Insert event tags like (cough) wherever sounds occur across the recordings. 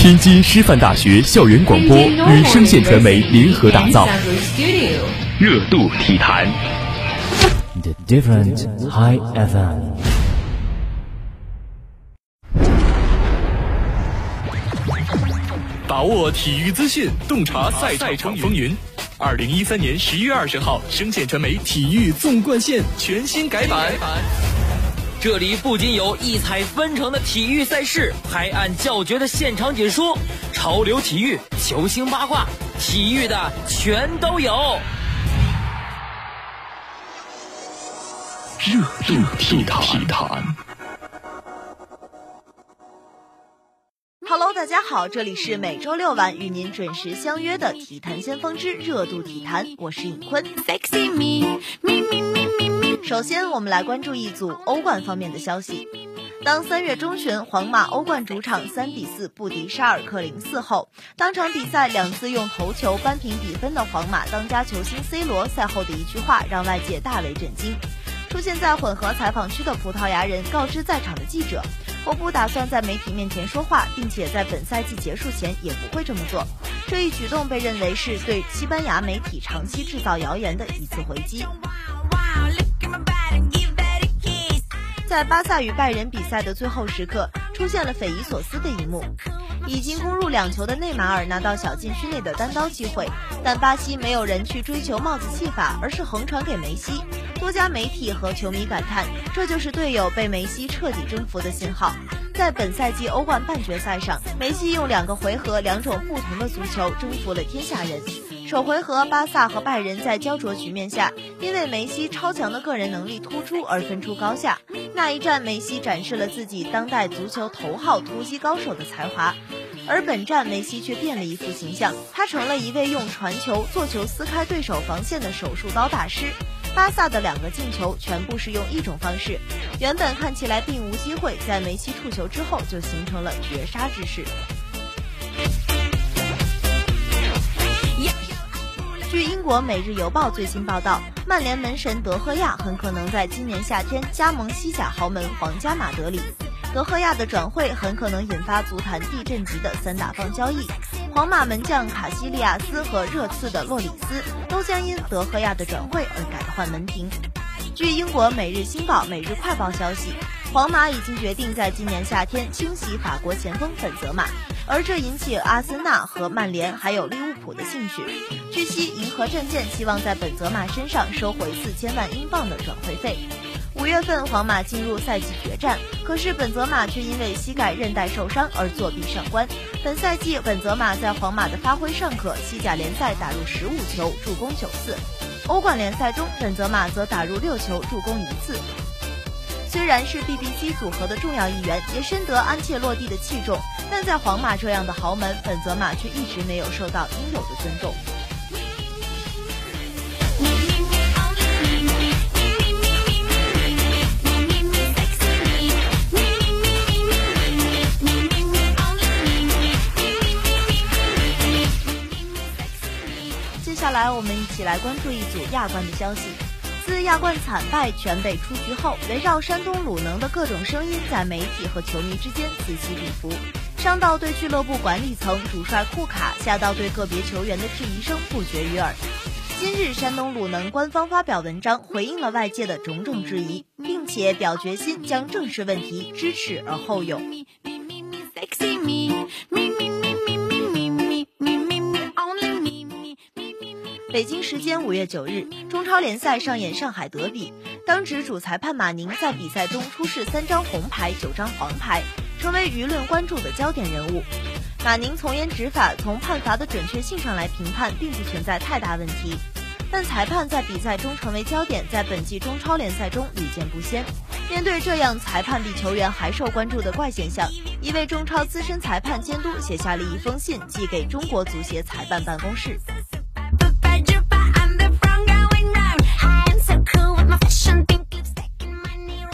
天津师范大学校园广播与声线传媒联合打造，热度体坛。The different high FM。把握体育资讯，洞察赛场风云。二零一三年十一月二十号，声线传媒体育纵贯线全新改版。这里不仅有异彩纷呈的体育赛事，拍案叫绝的现场解说，潮流体育、球星八卦，体育的全都有。热度体坛。Hello，大家好，这里是每周六晚与您准时相约的体坛先锋之热度体坛，我是尹坤。首先，我们来关注一组欧冠方面的消息。当三月中旬皇马欧冠主场三比四不敌沙尔克零四后，当场比赛两次用头球扳平比分的皇马当家球星 C 罗赛后的一句话让外界大为震惊。出现在混合采访区的葡萄牙人告知在场的记者：“我不打算在媒体面前说话，并且在本赛季结束前也不会这么做。”这一举动被认为是对西班牙媒体长期制造谣言的一次回击。在巴萨与拜仁比赛的最后时刻，出现了匪夷所思的一幕：已经攻入两球的内马尔拿到小禁区内的单刀机会，但巴西没有人去追求帽子戏法，而是横传给梅西。多家媒体和球迷感叹，这就是队友被梅西彻底征服的信号。在本赛季欧冠半决赛上，梅西用两个回合、两种不同的足球征服了天下人。首回合，巴萨和拜仁在焦灼局面下，因为梅西超强的个人能力突出而分出高下。那一战，梅西展示了自己当代足球头号突击高手的才华。而本战，梅西却变了一副形象，他成了一位用传球、做球撕开对手防线的手术刀大师。巴萨的两个进球全部是用一种方式，原本看起来并无机会，在梅西触球之后就形成了绝杀之势。据英国《每日邮报》最新报道，曼联门神德赫亚很可能在今年夏天加盟西甲豪门皇家马德里。德赫亚的转会很可能引发足坛地震级的三大方交易，皇马门将卡西利亚斯和热刺的洛里斯都将因德赫亚的转会而改换门庭。据英国《每日新报》《每日快报》消息，皇马已经决定在今年夏天清洗法国前锋本泽马。而这引起阿森纳和曼联还有利物浦的兴趣。据悉，银河战舰希望在本泽马身上收回四千万英镑的转会费。五月份，皇马进入赛季决战，可是本泽马却因为膝盖韧带受伤而作弊上官。本赛季，本泽马在皇马的发挥尚可，西甲联赛打入十五球，助攻九次；欧冠联赛中，本泽马则打入六球，助攻一次。虽然是 BBC 组合的重要一员，也深得安切洛蒂的器重，但在皇马这样的豪门，本泽马却一直没有受到应有的尊重。接下来，我们一起来关注一组亚冠的消息。自亚冠惨败、全北出局后，围绕山东鲁能的各种声音在媒体和球迷之间此起彼伏，上到对俱乐部管理层、主帅库卡，下到对个别球员的质疑声不绝于耳。今日，山东鲁能官方发表文章回应了外界的种种质疑，并且表决心将正视问题，知耻而后勇。北京时间五月九日，中超联赛上演上海德比。当值主裁判马宁在比赛中出示三张红牌、九张黄牌，成为舆论关注的焦点人物。马宁从严执法，从判罚的准确性上来评判，并不存在太大问题。但裁判在比赛中成为焦点，在本季中超联赛中屡见不鲜。面对这样裁判比球员还受关注的怪现象，一位中超资深裁判监督写下了一封信，寄给中国足协裁判办公室。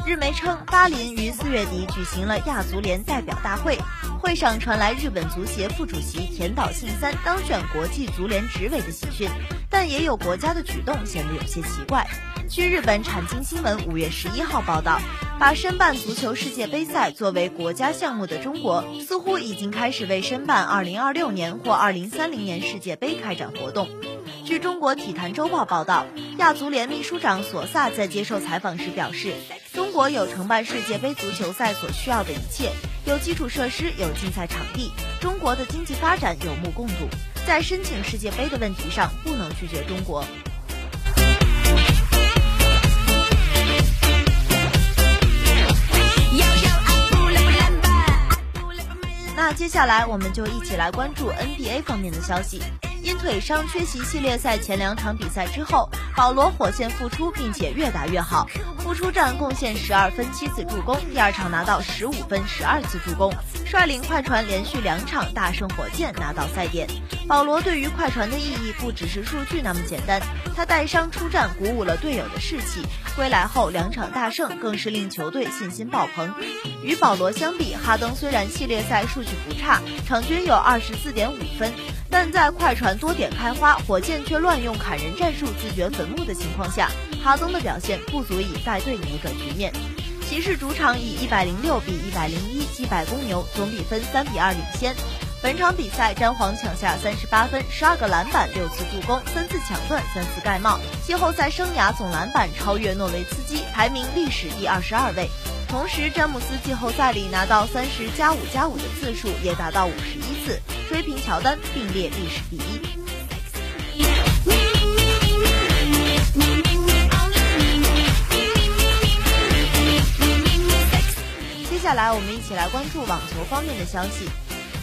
日媒称，巴林于四月底举行了亚足联代表大会，会上传来日本足协副主席田岛信三当选国际足联执委的喜讯，但也有国家的举动显得有些奇怪。据日本产经新闻五月十一号报道，把申办足球世界杯赛作为国家项目的中国，似乎已经开始为申办二零二六年或二零三零年世界杯开展活动。据中国体坛周报报道，亚足联秘书长索萨在接受采访时表示，中国有承办世界杯足球赛所需要的一切，有基础设施，有竞赛场地，中国的经济发展有目共睹，在申请世界杯的问题上不能拒绝中国。那接下来我们就一起来关注 NBA 方面的消息。因腿伤缺席系列赛前两场比赛之后，保罗火线复出，并且越打越好。复出战贡献十二分七次助攻，第二场拿到十五分十二次助攻，率领快船连续两场大胜火箭，拿到赛点。保罗对于快船的意义不只是数据那么简单，他带伤出战，鼓舞了队友的士气。归来后两场大胜，更是令球队信心爆棚。与保罗相比，哈登虽然系列赛数据不差，场均有二十四点五分，但在快船。多点开花，火箭却乱用砍人战术自掘坟墓的情况下，哈登的表现不足以带队扭转局面。骑士主场以一百零六比一百零一击败公牛，总比分三比二领先。本场比赛，詹皇抢下三十八分、十二个篮板、六次助攻、三次抢断、三次盖帽，季后赛生涯总篮板超越诺维茨基，排名历史第二十二位。同时，詹姆斯季后赛里拿到三十加五加五的次数也达到五十一次，追平乔丹，并列历史第一。接下来，我们一起来关注网球方面的消息。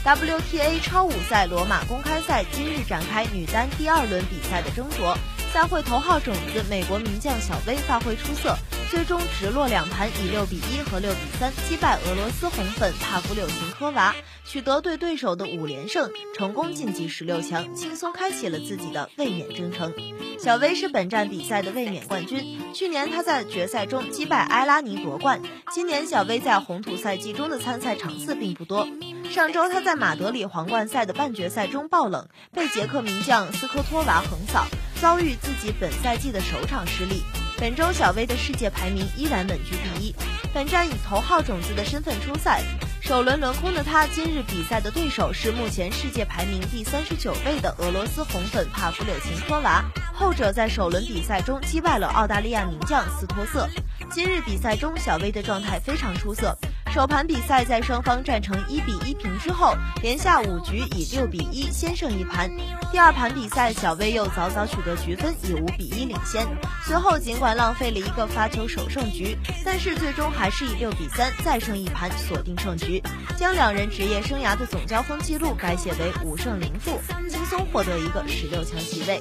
WTA 超五赛罗马公开赛今日展开女单第二轮比赛的争夺。赛会头号种子美国名将小威发挥出色，最终直落两盘以六比一和六比三击败俄罗斯红粉帕夫柳琴科娃，取得对对手的五连胜，成功晋级十六强，轻松开启了自己的卫冕征程。小威是本站比赛的卫冕冠军，去年他在决赛中击败埃拉尼夺冠。今年小威在红土赛季中的参赛场次并不多。上周他在马德里皇冠赛的半决赛中爆冷，被捷克名将斯科托娃横扫。遭遇自己本赛季的首场失利，本周小威的世界排名依然稳居第一。本站以头号种子的身份出赛，首轮轮空的他，今日比赛的对手是目前世界排名第三十九位的俄罗斯红粉帕夫柳琴科娃，后者在首轮比赛中击败了澳大利亚名将斯托瑟。今日比赛中，小威的状态非常出色。首盘比赛在双方战成一比一平之后，连下五局以六比一先胜一盘。第二盘比赛，小威又早早取得局分，以五比一领先。随后尽管浪费了一个发球首胜局，但是最终还是以六比三再胜一盘，锁定胜局，将两人职业生涯的总交锋记录改写为五胜零负，轻松获得一个十六强席位。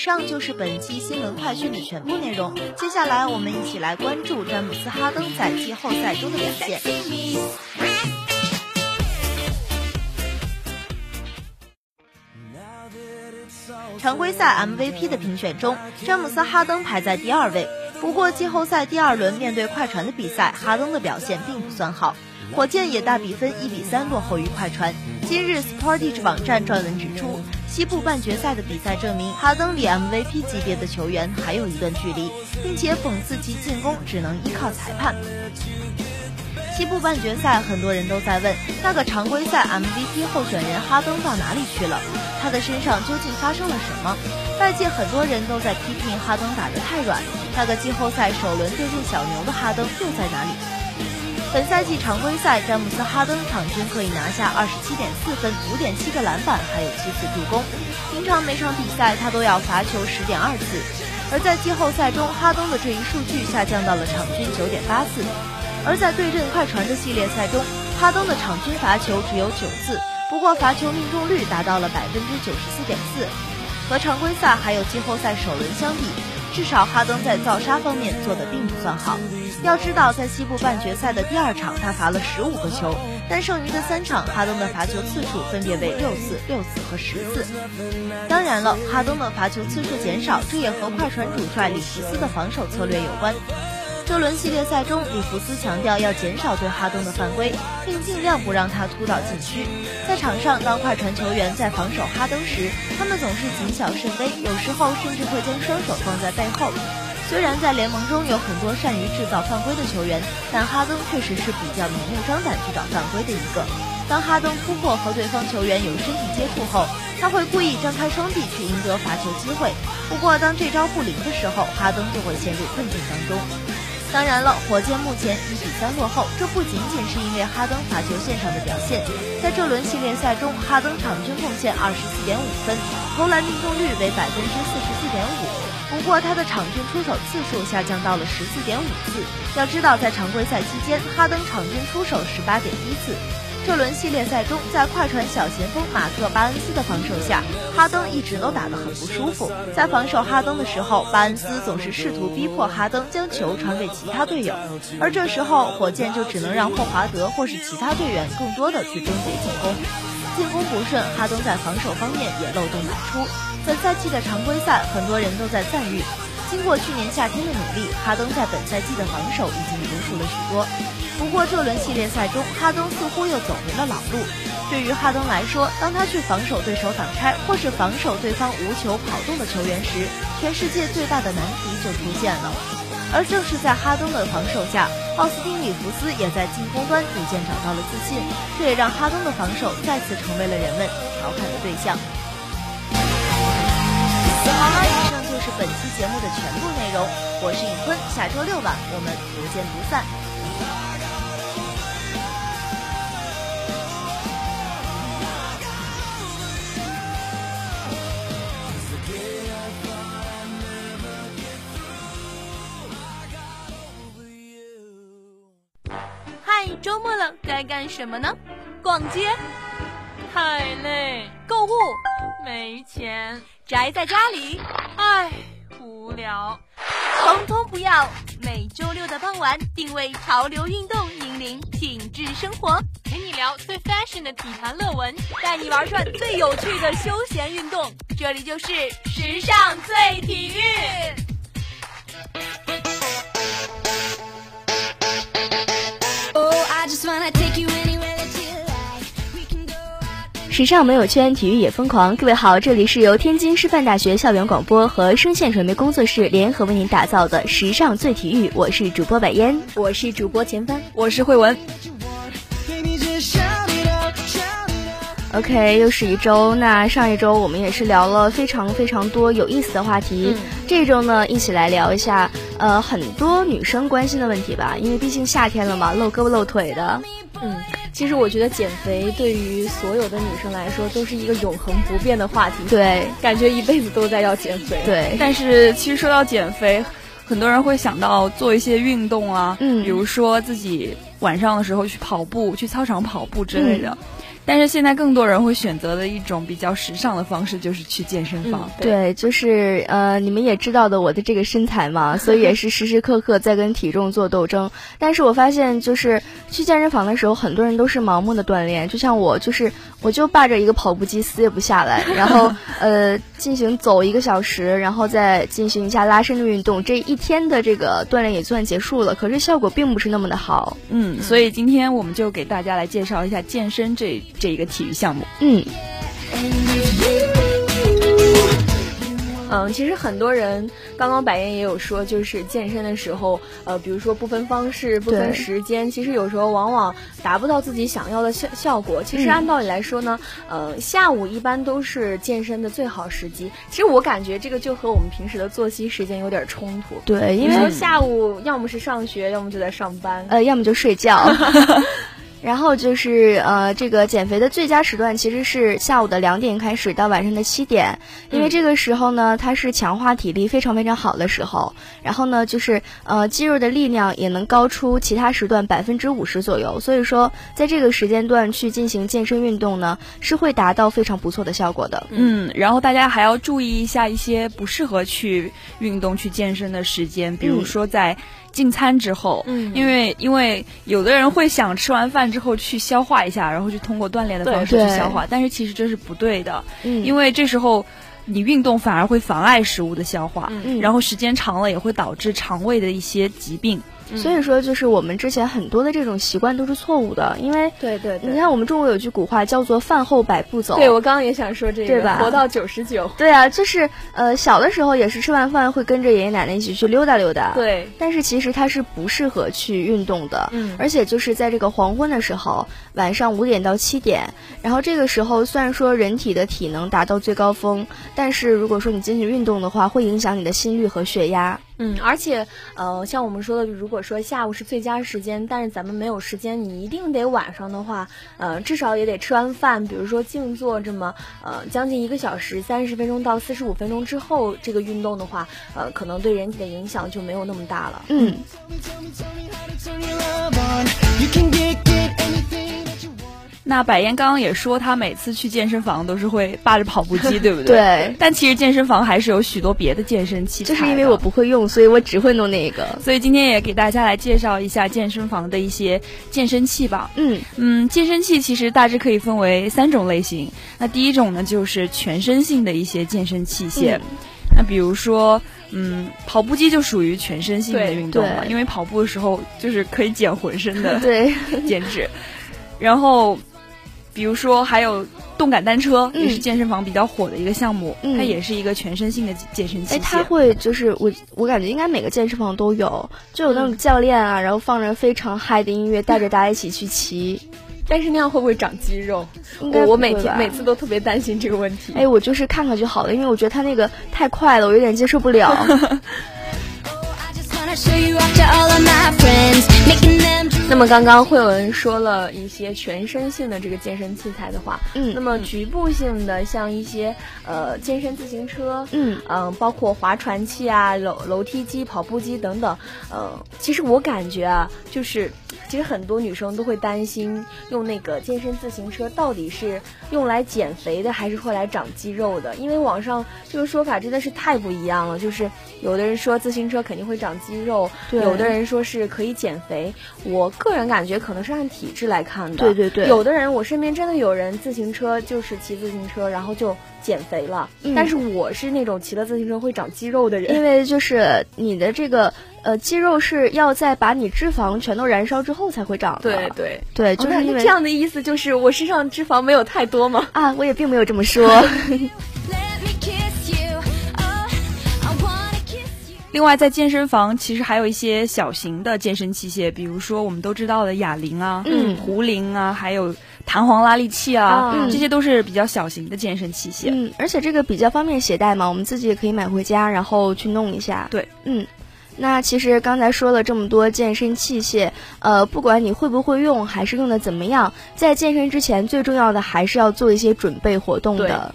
上就是本期新闻快讯的全部内容。接下来，我们一起来关注詹姆斯·哈登在季后赛中的表现。常规赛 MVP 的评选中，詹姆斯·哈登排在第二位。不过，季后赛第二轮面对快船的比赛，哈登的表现并不算好，火箭也大比分一比三落后于快船。今日 Sportage 网站撰文指出。西部半决赛的比赛证明，哈登离 MVP 级别的球员还有一段距离，并且讽刺其进攻只能依靠裁判。西部半决赛，很多人都在问，那个常规赛 MVP 候选人哈登到哪里去了？他的身上究竟发生了什么？外界很多人都在批评哈登打得太软，那个季后赛首轮对阵小牛的哈登又在哪里？本赛季常规赛，詹姆斯·哈登场均可以拿下二十七点四分、五点七个篮板，还有七次助攻。平常每场比赛他都要罚球十点二次，而在季后赛中，哈登的这一数据下降到了场均九点八次。而在对阵快船的系列赛中，哈登的场均罚球只有九次，不过罚球命中率达到了百分之九十四点四。和常规赛还有季后赛首轮相比，至少哈登在造杀方面做的并不算好。要知道，在西部半决赛的第二场，他罚了十五个球，但剩余的三场，哈登的罚球次数分别为六次、六次和十次。当然了，哈登的罚球次数减少，这也和快船主帅里弗斯的防守策略有关。这轮系列赛中，里弗斯强调要减少对哈登的犯规，并尽量不让他突到禁区。在场上，当快船球员在防守哈登时，他们总是谨小慎微，有时候甚至会将双手放在背后。虽然在联盟中有很多善于制造犯规的球员，但哈登确实是比较明目张胆去找犯规的一个。当哈登突破和对方球员有身体接触后，他会故意张开双臂去赢得罚球机会。不过，当这招不灵的时候，哈登就会陷入困境当中。当然了，火箭目前一比三落后，这不仅仅是因为哈登罚球线上的表现。在这轮系列赛中，哈登场均贡献二十四点五分，投篮命中率为百分之四十四点五。不过，他的场均出手次数下降到了十四点五次。要知道，在常规赛期间，哈登场均出手十八点一次。这轮系列赛中，在快船小前锋马特·巴恩斯的防守下，哈登一直都打得很不舒服。在防守哈登的时候，巴恩斯总是试图逼迫哈登将球传给其他队友，而这时候火箭就只能让霍华德或是其他队员更多的去终结进攻。进攻不顺，哈登在防守方面也漏洞百出。本赛季的常规赛，很多人都在赞誉，经过去年夏天的努力，哈登在本赛季的防守已经成熟了许多。不过这轮系列赛中，哈登似乎又走回了老路。对于哈登来说，当他去防守对手挡拆，或是防守对方无球跑动的球员时，全世界最大的难题就出现了。而正是在哈登的防守下，奥斯汀·里弗斯也在进攻端逐渐找到了自信，这也让哈登的防守再次成为了人们调侃的对象。就是本期节目的全部内容。我是尹坤，下周六晚我们不见不散。周末了，该干什么呢？逛街，太累；购物，没钱；宅在家里，唉，无聊。通通不要！每周六的傍晚，定位潮流运动，引领品质生活，陪你聊最 fashion 的体坛乐文，带你玩转最有趣的休闲运动。这里就是时尚最体育。时尚没有圈，体育也疯狂。各位好，这里是由天津师范大学校园广播和声线传媒工作室联合为您打造的《时尚最体育》，我是主播百烟，我是主播钱帆，我是慧文。OK，又是一周。那上一周我们也是聊了非常非常多有意思的话题，这周呢，一起来聊一下呃很多女生关心的问题吧。因为毕竟夏天了嘛，露胳膊露腿的。嗯，其实我觉得减肥对于所有的女生来说都是一个永恒不变的话题。对，感觉一辈子都在要减肥。对，但是其实说到减肥，很多人会想到做一些运动啊，嗯，比如说自己晚上的时候去跑步，去操场跑步之类的。但是现在更多人会选择的一种比较时尚的方式，就是去健身房。对，就是呃，你们也知道的我的这个身材嘛，(laughs) 所以也是时时刻刻在跟体重做斗争。但是我发现，就是去健身房的时候，很多人都是盲目的锻炼，就像我，就是我就霸着一个跑步机死也不下来，然后 (laughs) 呃进行走一个小时，然后再进行一下拉伸的运动，这一天的这个锻炼也算结束了。可是效果并不是那么的好。嗯，所以今天我们就给大家来介绍一下健身这。这一个体育项目，嗯，嗯，其实很多人刚刚百燕也有说，就是健身的时候，呃，比如说不分方式、不分时间，其实有时候往往达不到自己想要的效效果。其实按道理来说呢，呃，下午一般都是健身的最好时机。其实我感觉这个就和我们平时的作息时间有点冲突。对，因为下午要么是上学，要么就在上班，呃，要么就睡觉。(laughs) 然后就是呃，这个减肥的最佳时段其实是下午的两点开始到晚上的七点，因为这个时候呢，它是强化体力非常非常好的时候。然后呢，就是呃，肌肉的力量也能高出其他时段百分之五十左右。所以说，在这个时间段去进行健身运动呢，是会达到非常不错的效果的。嗯，然后大家还要注意一下一些不适合去运动、去健身的时间，比如说在。进餐之后，嗯，因为因为有的人会想吃完饭之后去消化一下，然后就通过锻炼的方式去消化，但是其实这是不对的，嗯，因为这时候你运动反而会妨碍食物的消化，嗯，然后时间长了也会导致肠胃的一些疾病。所以说就是我们之前很多的这种习惯都是错误的，因为对对，你看我们中国有句古话叫做“饭后百步走”，对我刚刚也想说这个，对吧？活到九十九，对啊，就是呃小的时候也是吃完饭会跟着爷爷奶奶一起去溜达溜达，对，但是其实它是不适合去运动的，嗯，而且就是在这个黄昏的时候，晚上五点到七点，然后这个时候虽然说人体的体能达到最高峰，但是如果说你进行运动的话，会影响你的心率和血压。嗯，而且，呃，像我们说的，如果说下午是最佳时间，但是咱们没有时间，你一定得晚上的话，呃，至少也得吃完饭，比如说静坐这么，呃，将近一个小时，三十分钟到四十五分钟之后，这个运动的话，呃，可能对人体的影响就没有那么大了。嗯。那百燕刚刚也说，她每次去健身房都是会霸着跑步机，对不对？(laughs) 对。但其实健身房还是有许多别的健身器材。就是因为我不会用，所以我只会弄那个。所以今天也给大家来介绍一下健身房的一些健身器吧。嗯嗯，健身器其实大致可以分为三种类型。那第一种呢，就是全身性的一些健身器械。嗯、那比如说，嗯，跑步机就属于全身性的运动了，因为跑步的时候就是可以减浑身的对 (laughs) 减脂。然后。比如说，还有动感单车，嗯、也是健身房比较火的一个项目，嗯、它也是一个全身性的健身器械。哎，它会就是我我感觉应该每个健身房都有，就有那种教练啊，然后放着非常嗨的音乐，带着大家一起去骑。但是那样会不会长肌肉？应该我每天每次都特别担心这个问题。哎，我就是看看就好了，因为我觉得它那个太快了，我有点接受不了。那么刚刚慧文说了一些全身性的这个健身器材的话，嗯，那么局部性的像一些呃健身自行车，嗯嗯，包括划船器啊、楼楼梯机、跑步机等等，呃，其实我感觉啊，就是其实很多女生都会担心用那个健身自行车到底是用来减肥的还是会来长肌肉的，因为网上这个说法真的是太不一样了，就是有的人说自行车肯定会长肌肉，有的人说是可以减肥，我。个人感觉可能是按体质来看的，对对对。有的人，我身边真的有人自行车就是骑自行车，然后就减肥了。嗯、但是我是那种骑了自行车会长肌肉的人，因为就是你的这个呃肌肉是要在把你脂肪全都燃烧之后才会长的。对对对，就是因为、这样的意思就是我身上脂肪没有太多吗？啊，我也并没有这么说。(laughs) 另外，在健身房其实还有一些小型的健身器械，比如说我们都知道的哑铃啊、嗯、壶铃啊，还有弹簧拉力器啊，嗯、这些都是比较小型的健身器械。嗯，而且这个比较方便携带嘛，我们自己也可以买回家，然后去弄一下。对，嗯。那其实刚才说了这么多健身器械，呃，不管你会不会用，还是用的怎么样，在健身之前，最重要的还是要做一些准备活动的。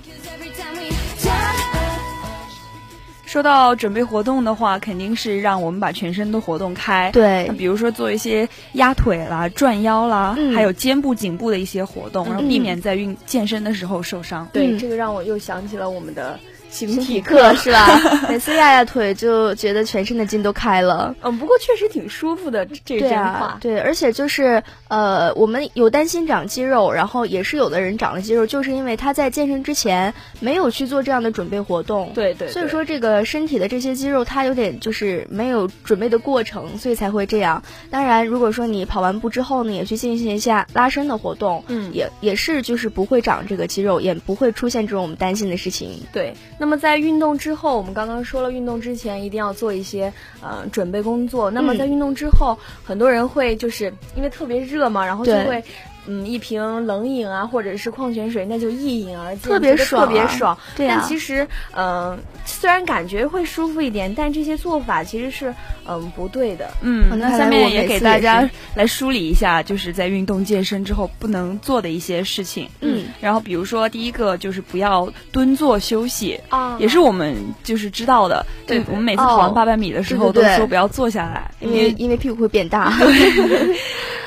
说到准备活动的话，肯定是让我们把全身都活动开。对，比如说做一些压腿啦、转腰啦，嗯、还有肩部、颈部的一些活动，嗯、然后避免在运健身的时候受伤。对，嗯、这个让我又想起了我们的。形体课是吧？(laughs) 每次压压腿就觉得全身的筋都开了。嗯，不过确实挺舒服的，这对真话。啊，对，而且就是呃，我们有担心长肌肉，然后也是有的人长了肌肉，就是因为他在健身之前没有去做这样的准备活动。对对,对。所以说这个身体的这些肌肉，它有点就是没有准备的过程，所以才会这样。当然，如果说你跑完步之后呢，也去进行一下拉伸的活动，嗯，也也是就是不会长这个肌肉，也不会出现这种我们担心的事情。对。那么在运动之后，我们刚刚说了，运动之前一定要做一些呃准备工作。那么在运动之后，嗯、很多人会就是因为特别热嘛，然后就会。嗯，一瓶冷饮啊，或者是矿泉水，那就一饮而尽，特别爽、啊，特别爽。对但其实，嗯、呃，虽然感觉会舒服一点，但这些做法其实是嗯、呃、不对的。嗯，那下面也给大家来梳理一下，就是在运动健身之后不能做的一些事情。嗯，然后比如说第一个就是不要蹲坐休息啊，也是我们就是知道的。对，我们每次跑完八百米的时候都说不要坐下来，因为因为屁股会变大。(laughs)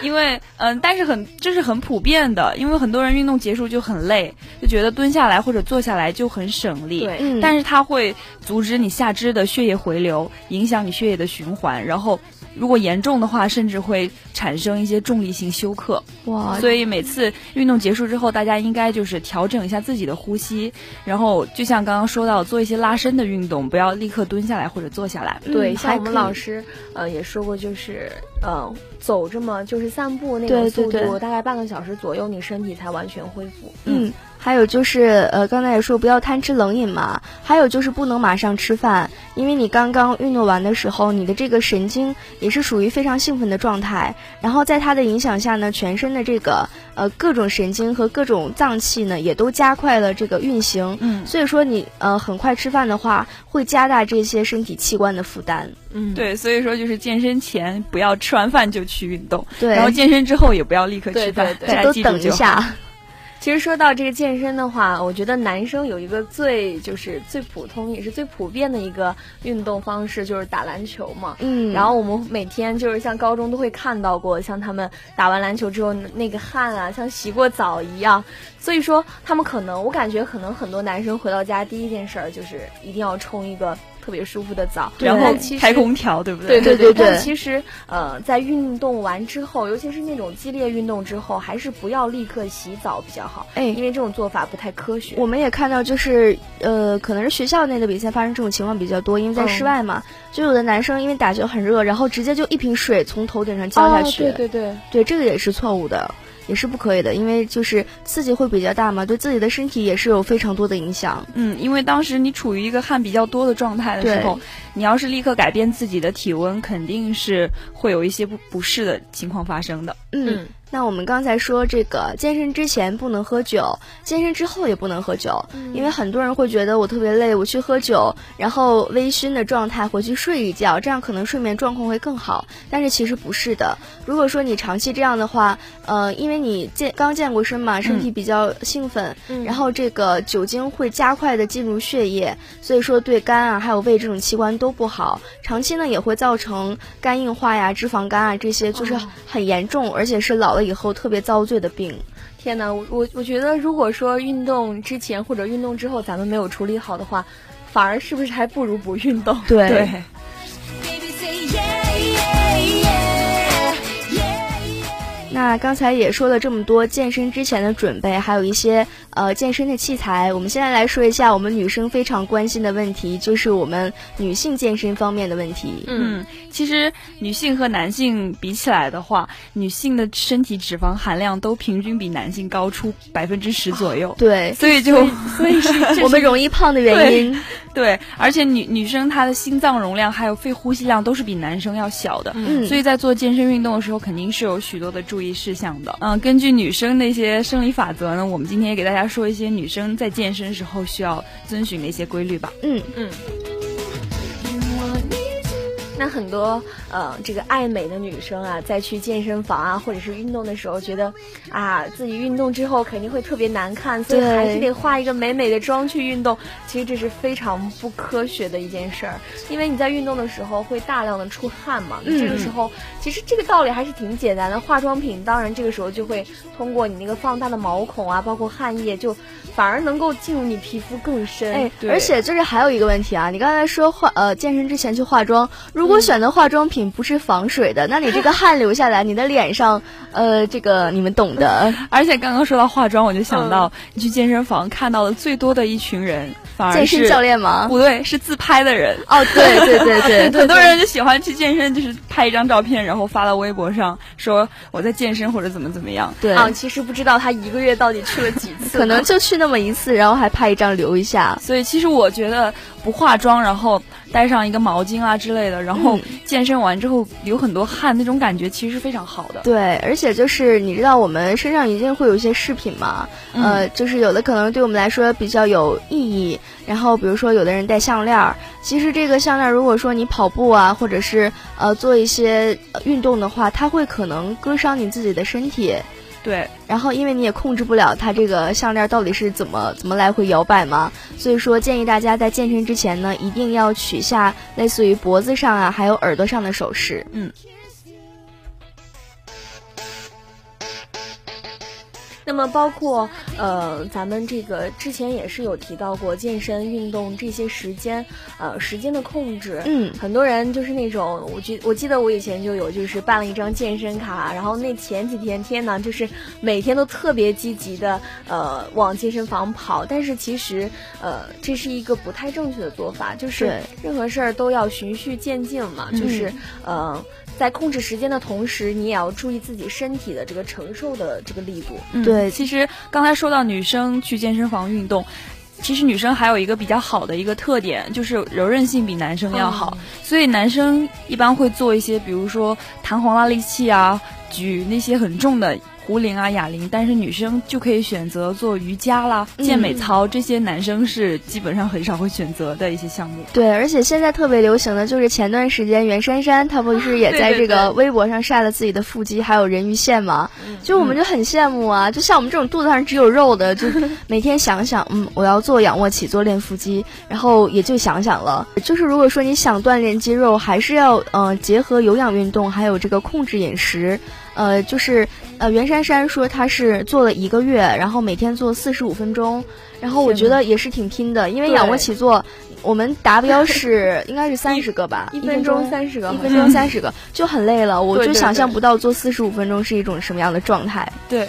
因为嗯，但是很这是很普遍的，因为很多人运动结束就很累，就觉得蹲下来或者坐下来就很省力。对，但是它会阻止你下肢的血液回流，影响你血液的循环，然后。如果严重的话，甚至会产生一些重力性休克。哇！所以每次运动结束之后，大家应该就是调整一下自己的呼吸，然后就像刚刚说到，做一些拉伸的运动，不要立刻蹲下来或者坐下来。对，像我们老师呃也说过，就是呃走这么就是散步那个速度，大概半个小时左右，你身体才完全恢复。嗯。还有就是，呃，刚才也说不要贪吃冷饮嘛。还有就是不能马上吃饭，因为你刚刚运动完的时候，你的这个神经也是属于非常兴奋的状态。然后在它的影响下呢，全身的这个呃各种神经和各种脏器呢，也都加快了这个运行。嗯，所以说你呃很快吃饭的话，会加大这些身体器官的负担。嗯，对，所以说就是健身前不要吃完饭就去运动，对，然后健身之后也不要立刻吃饭，大家都等一下。其实说到这个健身的话，我觉得男生有一个最就是最普通也是最普遍的一个运动方式，就是打篮球嘛。嗯。然后我们每天就是像高中都会看到过，像他们打完篮球之后那个汗啊，像洗过澡一样。所以说他们可能，我感觉可能很多男生回到家第一件事儿就是一定要冲一个。特别舒服的澡，然后开空调，对不对？对对对。但其实，呃，在运动完之后，尤其是那种激烈运动之后，还是不要立刻洗澡比较好。哎，因为这种做法不太科学。我们也看到，就是呃，可能是学校内的比赛发生这种情况比较多，因为在室外嘛，就有的男生因为打球很热，然后直接就一瓶水从头顶上浇下去。对对对，对，这个也是错误的。也是不可以的，因为就是刺激会比较大嘛，对自己的身体也是有非常多的影响。嗯，因为当时你处于一个汗比较多的状态的时候，你要是立刻改变自己的体温，肯定是会有一些不不适的情况发生的。嗯。那我们刚才说这个健身之前不能喝酒，健身之后也不能喝酒，因为很多人会觉得我特别累，我去喝酒，然后微醺的状态回去睡一觉，这样可能睡眠状况会更好。但是其实不是的，如果说你长期这样的话，呃，因为你健刚健过身嘛，身体比较兴奋，然后这个酒精会加快的进入血液，所以说对肝啊还有胃这种器官都不好，长期呢也会造成肝硬化呀、脂肪肝啊这些，就是很严重，而且是老。了以后特别遭罪的病，天哪！我我我觉得，如果说运动之前或者运动之后咱们没有处理好的话，反而是不是还不如不运动？对。那刚才也说了这么多健身之前的准备，还有一些呃健身的器材。我们现在来说一下我们女生非常关心的问题，就是我们女性健身方面的问题。嗯，其实女性和男性比起来的话，女性的身体脂肪含量都平均比男性高出百分之十左右。对，所以就所以 (laughs) 是我们容易胖的原因。对，而且女女生她的心脏容量还有肺呼吸量都是比男生要小的。嗯，所以在做健身运动的时候，肯定是有许多的注意。事项的，嗯，根据女生那些生理法则呢，我们今天也给大家说一些女生在健身时候需要遵循的一些规律吧。嗯嗯。那很多呃，这个爱美的女生啊，在去健身房啊，或者是运动的时候，觉得啊，自己运动之后肯定会特别难看，所以还是得化一个美美的妆去运动。其实这是非常不科学的一件事儿，因为你在运动的时候会大量的出汗嘛。这个时候，其实这个道理还是挺简单的。化妆品当然这个时候就会通过你那个放大的毛孔啊，包括汗液，就反而能够进入你皮肤更深。哎，而且就是还有一个问题啊，你刚才说化呃健身之前去化妆，如如果选的化妆品不是防水的，那你这个汗流下来，你的脸上，呃，这个你们懂的。(laughs) 而且刚刚说到化妆，我就想到你去健身房看到的最多的一群人。健身教练吗？不对，是自拍的人。哦，对对对 (laughs) 对，很多人就喜欢去健身，就是拍一张照片，然后发到微博上，说我在健身或者怎么怎么样。对啊，其实不知道他一个月到底去了几次，可能就去那么一次，然后还拍一张留一下。所以其实我觉得不化妆，然后带上一个毛巾啊之类的，然后健身完之后流很多汗，那种感觉其实是非常好的。对，而且就是你知道我们身上一定会有一些饰品嘛，呃，就是有的可能对我们来说比较有意义。然后，比如说，有的人戴项链儿，其实这个项链，如果说你跑步啊，或者是呃做一些运动的话，它会可能割伤你自己的身体。对。然后，因为你也控制不了它这个项链到底是怎么怎么来回摇摆嘛，所以说建议大家在健身之前呢，一定要取下类似于脖子上啊，还有耳朵上的首饰。嗯。那么包括呃，咱们这个之前也是有提到过健身运动这些时间，呃，时间的控制。嗯，很多人就是那种，我记我记得我以前就有，就是办了一张健身卡，然后那前几天天呢，就是每天都特别积极的呃往健身房跑，但是其实呃这是一个不太正确的做法，就是任何事儿都要循序渐进嘛，就是呃。在控制时间的同时，你也要注意自己身体的这个承受的这个力度。嗯、对，其实刚才说到女生去健身房运动，其实女生还有一个比较好的一个特点，就是柔韧性比男生要好。所以男生一般会做一些，比如说弹簧拉力器啊，举那些很重的。壶铃啊、哑铃，但是女生就可以选择做瑜伽啦、健美操，这些男生是基本上很少会选择的一些项目。对，而且现在特别流行的就是前段时间袁姗姗她不是也 (laughs) 在这个微博上晒了自己的腹肌还有人鱼线吗？就我们就很羡慕啊！就像我们这种肚子上只有肉的，就 (laughs) 每天想想，嗯，我要做仰卧起坐练腹肌，然后也就想想了。就是如果说你想锻炼肌肉，还是要嗯结合有氧运动，还有这个控制饮食。呃，就是呃，袁姗姗说她是做了一个月，然后每天做四十五分钟，然后我觉得也是挺拼的，因为仰卧起坐，我们达标是 (laughs) 应该是三十个吧，一分钟三十个，一分钟三十个就很累了，我就想象不到做四十五分钟是一种什么样的状态。对。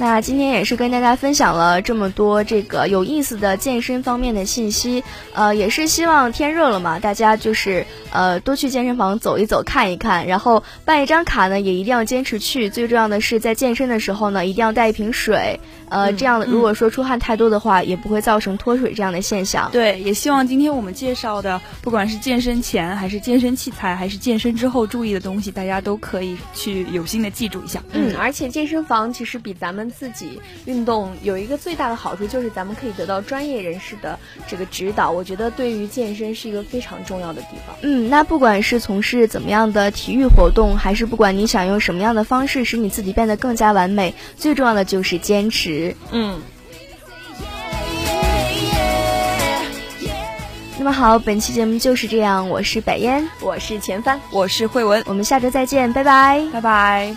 那今天也是跟大家分享了这么多这个有意思的健身方面的信息，呃，也是希望天热了嘛，大家就是呃多去健身房走一走看一看，然后办一张卡呢也一定要坚持去，最重要的是在健身的时候呢一定要带一瓶水，呃，这样如果说出汗太多的话，也不会造成脱水这样的现象。对，也希望今天我们介绍的，不管是健身前还是健身器材，还是健身之后注意的东西，大家都可以去有心的记住一下。嗯，而且健身房其实比咱们自己运动有一个最大的好处，就是咱们可以得到专业人士的这个指导。我觉得对于健身是一个非常重要的地方。嗯，那不管是从事怎么样的体育活动，还是不管你想用什么样的方式使你自己变得更加完美，最重要的就是坚持。嗯。那么好，本期节目就是这样。我是百烟，我是钱帆，我是慧文，我们下周再见，拜拜，拜拜。